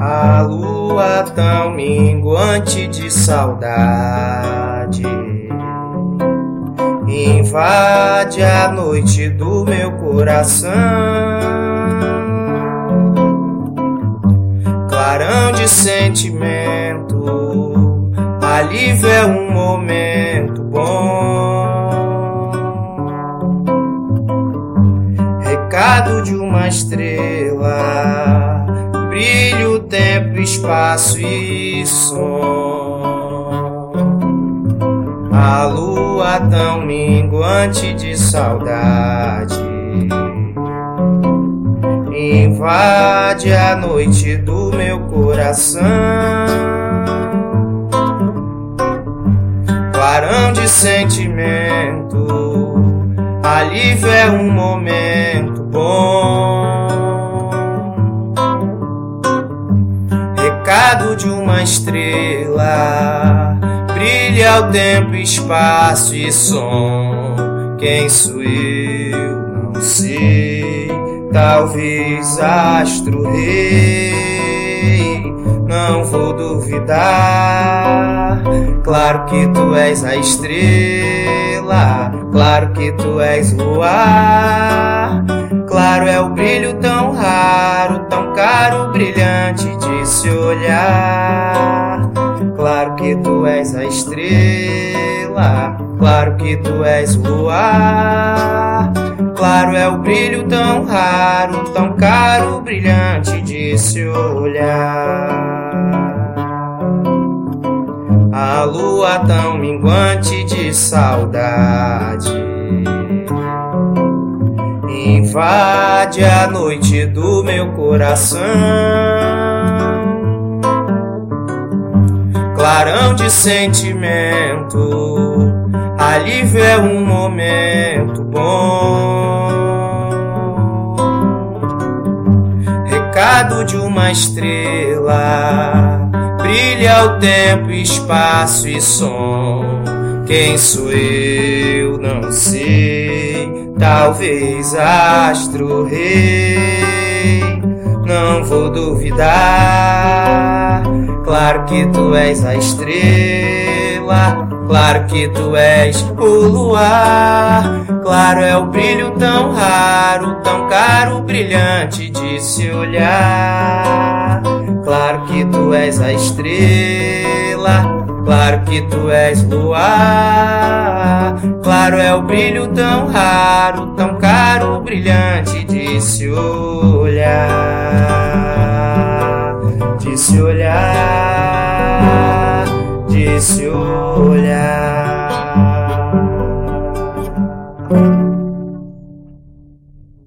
A lua tão minguante de saudade invade a noite do meu coração. Clarão de sentimento, alívio é um momento bom. De uma estrela, brilho, tempo, espaço e som. A lua tão minguante de saudade invade a noite do meu coração. Clarão de sentimento, alívio é um momento Recado de uma estrela, brilha o tempo, espaço e som. Quem sou eu? Não sei talvez astro rei, não vou duvidar. Claro que tu és a estrela, claro que tu és luar. Claro é o brilho tão raro, tão caro, brilhante de se olhar. Claro que tu és a estrela, claro que tu és luar. Claro é o brilho tão raro, tão caro, brilhante de se olhar. A lua tão minguante de saudade invade a noite do meu coração. Clarão de sentimento, alívio é um momento bom. Recado de uma estrela, brilha o tempo, espaço e som. Quem sou eu? Não sei. Talvez astro rei. Não vou duvidar. Claro que tu és a estrela. Claro que tu és o luar. Claro é o brilho tão raro, tão caro, brilhante de se olhar. Claro que tu és a estrela. Claro que tu és luar. Claro é o brilho tão raro, tão caro, brilhante de se olhar. De se olhar. De se olhar.